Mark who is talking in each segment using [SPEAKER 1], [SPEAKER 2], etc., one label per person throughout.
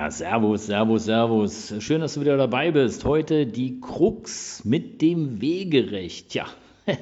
[SPEAKER 1] Ja, Servus, Servus, Servus. Schön, dass du wieder dabei bist. Heute die Krux mit dem Wegerecht. Ja,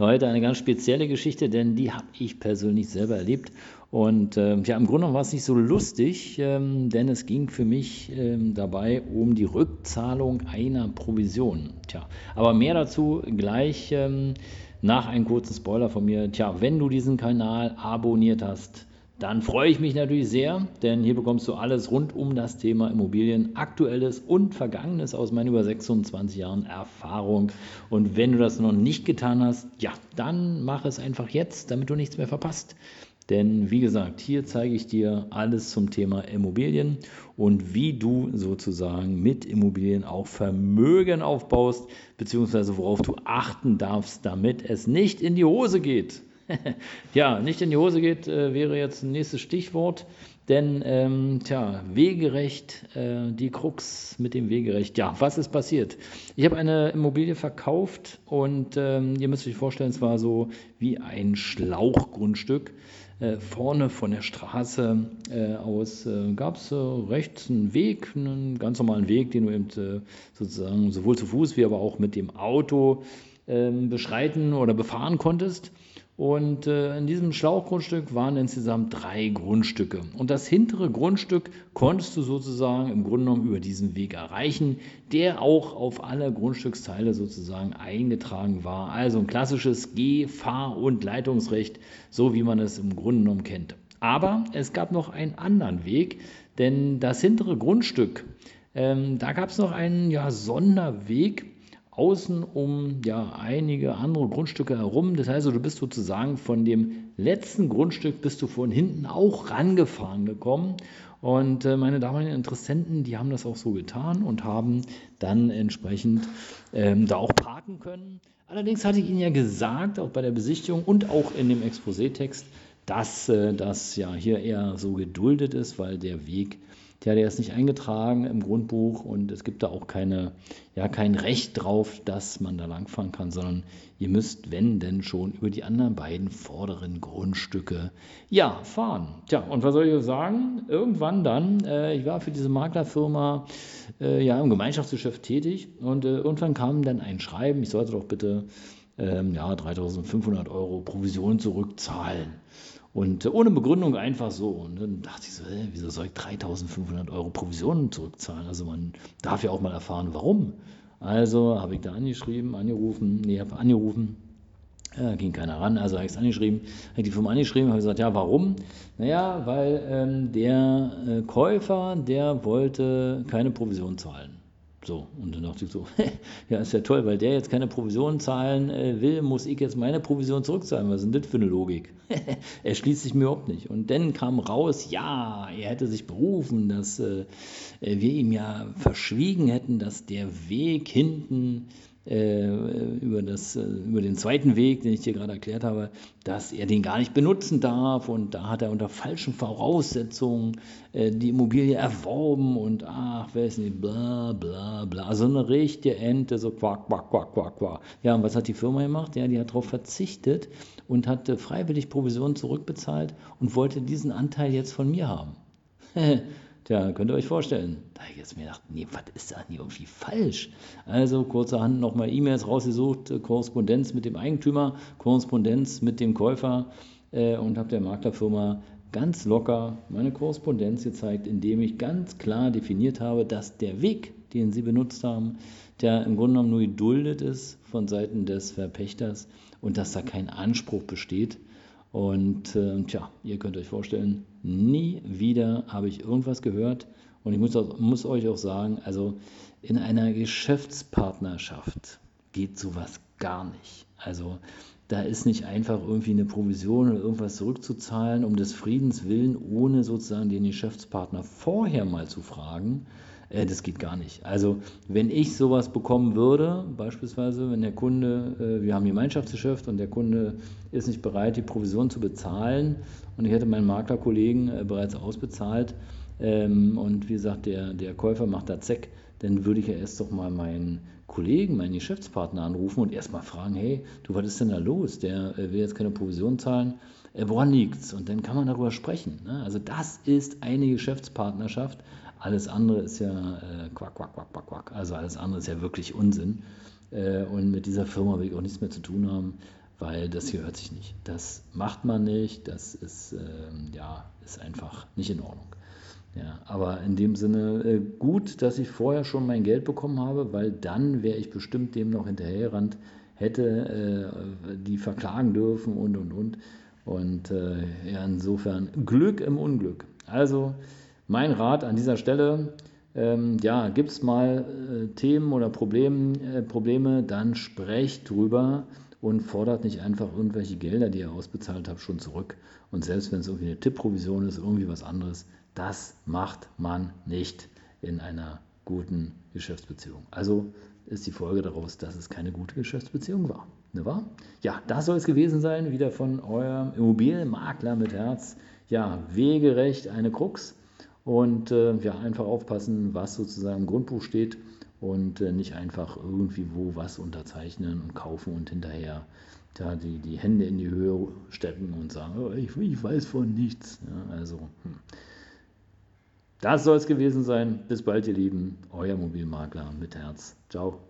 [SPEAKER 1] heute eine ganz spezielle Geschichte, denn die habe ich persönlich selber erlebt. Und äh, ja, im Grunde war es nicht so lustig, ähm, denn es ging für mich ähm, dabei um die Rückzahlung einer Provision. Tja, aber mehr dazu gleich ähm, nach einem kurzen Spoiler von mir. Tja, wenn du diesen Kanal abonniert hast, dann freue ich mich natürlich sehr, denn hier bekommst du alles rund um das Thema Immobilien, aktuelles und vergangenes aus meinen über 26 Jahren Erfahrung. Und wenn du das noch nicht getan hast, ja, dann mach es einfach jetzt, damit du nichts mehr verpasst. Denn wie gesagt, hier zeige ich dir alles zum Thema Immobilien und wie du sozusagen mit Immobilien auch Vermögen aufbaust, beziehungsweise worauf du achten darfst, damit es nicht in die Hose geht. ja, nicht in die Hose geht, äh, wäre jetzt ein nächstes Stichwort. Denn, ähm, tja, Wegerecht, äh, die Krux mit dem Wegerecht. Ja, was ist passiert? Ich habe eine Immobilie verkauft und ähm, ihr müsst euch vorstellen, es war so wie ein Schlauchgrundstück. Äh, vorne von der Straße äh, aus äh, gab es rechts einen Weg, einen ganz normalen Weg, den du eben äh, sozusagen sowohl zu Fuß wie aber auch mit dem Auto ähm, beschreiten oder befahren konntest. Und äh, in diesem Schlauchgrundstück waren insgesamt drei Grundstücke. Und das hintere Grundstück konntest du sozusagen im Grunde genommen über diesen Weg erreichen, der auch auf alle Grundstücksteile sozusagen eingetragen war. Also ein klassisches Geh-, Fahr- und Leitungsrecht, so wie man es im Grunde genommen kennt. Aber es gab noch einen anderen Weg, denn das hintere Grundstück, ähm, da gab es noch einen ja, Sonderweg, außen um ja einige andere Grundstücke herum. Das heißt, du bist sozusagen von dem letzten Grundstück bist du von hinten auch rangefahren gekommen. Und äh, meine damaligen Interessenten, die haben das auch so getan und haben dann entsprechend ähm, da auch parken können. Allerdings hatte ich Ihnen ja gesagt, auch bei der Besichtigung und auch in dem Exposé-Text, dass äh, das ja hier eher so geduldet ist, weil der Weg ja, der ist nicht eingetragen im Grundbuch und es gibt da auch keine, ja, kein Recht drauf, dass man da langfahren kann, sondern ihr müsst, wenn denn schon, über die anderen beiden vorderen Grundstücke ja, fahren. Tja, und was soll ich sagen? Irgendwann dann, äh, ich war für diese Maklerfirma äh, ja im Gemeinschaftsgeschäft tätig und äh, irgendwann kam dann ein Schreiben, ich sollte doch bitte ähm, ja, 3500 Euro Provision zurückzahlen. Und äh, ohne Begründung einfach so. Und dann dachte ich so, hä, wieso soll ich 3500 Euro Provisionen zurückzahlen? Also man darf ja auch mal erfahren, warum. Also habe ich da angeschrieben, angerufen, nee, habe angerufen, ja, ging keiner ran, also habe ich es angeschrieben, habe ich die Firma angeschrieben, habe gesagt, ja, warum? Naja, weil ähm, der äh, Käufer, der wollte keine Provision zahlen. So, und dann dachte ich so, ja, ist ja toll, weil der jetzt keine Provision zahlen äh, will, muss ich jetzt meine Provision zurückzahlen. Was ist denn das für eine Logik? er schließt sich mir überhaupt nicht. Und dann kam raus, ja, er hätte sich berufen, dass äh, wir ihm ja verschwiegen hätten, dass der Weg hinten äh, über, das, äh, über den zweiten Weg, den ich dir gerade erklärt habe, dass er den gar nicht benutzen darf und da hat er unter falschen Voraussetzungen äh, die Immobilie erworben und ach, wer ist nicht, bla bla bla. Also eine richtige Ente, so quack, quack, quack, quack, quack. Ja, und was hat die Firma gemacht? Ja, die hat darauf verzichtet und hat freiwillig Provisionen zurückbezahlt und wollte diesen Anteil jetzt von mir haben. Tja, könnt ihr euch vorstellen. Da habe ich jetzt mir gedacht, nee, was ist da nicht irgendwie falsch? Also kurzerhand nochmal E-Mails rausgesucht, äh, Korrespondenz mit dem Eigentümer, Korrespondenz mit dem Käufer äh, und habe der Maklerfirma ganz locker meine Korrespondenz gezeigt, indem ich ganz klar definiert habe, dass der Weg, den sie benutzt haben, der im Grunde genommen nur geduldet ist von Seiten des Verpächters und dass da kein Anspruch besteht und äh, tja, ihr könnt euch vorstellen, nie wieder habe ich irgendwas gehört. Und ich muss, auch, muss euch auch sagen, also in einer Geschäftspartnerschaft geht sowas gar nicht. Also da ist nicht einfach irgendwie eine Provision oder irgendwas zurückzuzahlen, um des Friedens willen, ohne sozusagen den Geschäftspartner vorher mal zu fragen, Äh, das geht gar nicht. Also, wenn ich sowas bekommen würde, beispielsweise, wenn der Kunde, äh, wir haben Gemeinschaftsgeschäft und der Kunde ist nicht bereit, die Provision zu bezahlen und ich hätte meinen Maklerkollegen äh, bereits ausbezahlt ähm, und wie gesagt, der, der Käufer macht da Zeck, dann würde ich ja erst doch mal meinen Kollegen, meinen Geschäftspartner anrufen und erst mal fragen, hey, du, was ist denn da los? Der will jetzt keine Provision zahlen. Woran liegt's? Und dann kann man darüber sprechen. Ne? Also das ist eine Geschäftspartnerschaft alles andere ist ja äh, quack, quack, quack, quack, quack. Also alles andere ist ja wirklich Unsinn. Äh, und mit dieser Firma will ich auch nichts mehr zu tun haben, weil das hier hört sich nicht. Das macht man nicht. Das ist, äh, ja, ist einfach nicht in Ordnung. Ja, aber in dem Sinne äh, gut, dass ich vorher schon mein Geld bekommen habe, weil dann wäre ich bestimmt dem noch hinterhergerannt, hätte äh, die verklagen dürfen und und und. Und äh, ja, insofern Glück im Unglück. Also mein Rat an dieser Stelle, ähm, ja, gibt es mal äh, Themen oder Problem, äh, Probleme, dann sprecht drüber und fordert nicht einfach irgendwelche Gelder, die ihr ausbezahlt habt, schon zurück. Und selbst wenn es irgendwie eine Tippprovision ist, irgendwie was anderes, das macht man nicht in einer guten Geschäftsbeziehung. Also ist die Folge daraus, dass es keine gute Geschäftsbeziehung war. Ne wahr? Ja, das soll es gewesen sein, wieder von eurem Immobilienmakler mit Herz. Ja, wegerecht eine Krux. Und äh, ja, einfach aufpassen, was sozusagen im Grundbuch steht und äh, nicht einfach irgendwie wo was unterzeichnen und kaufen und hinterher da die, die Hände in die Höhe stecken und sagen, oh, ich, ich, weiß von nichts. Ja, also, hm. das soll es gewesen sein. Bis bald, ihr Lieben. Euer Mobilmakler mit Herz. Ciao.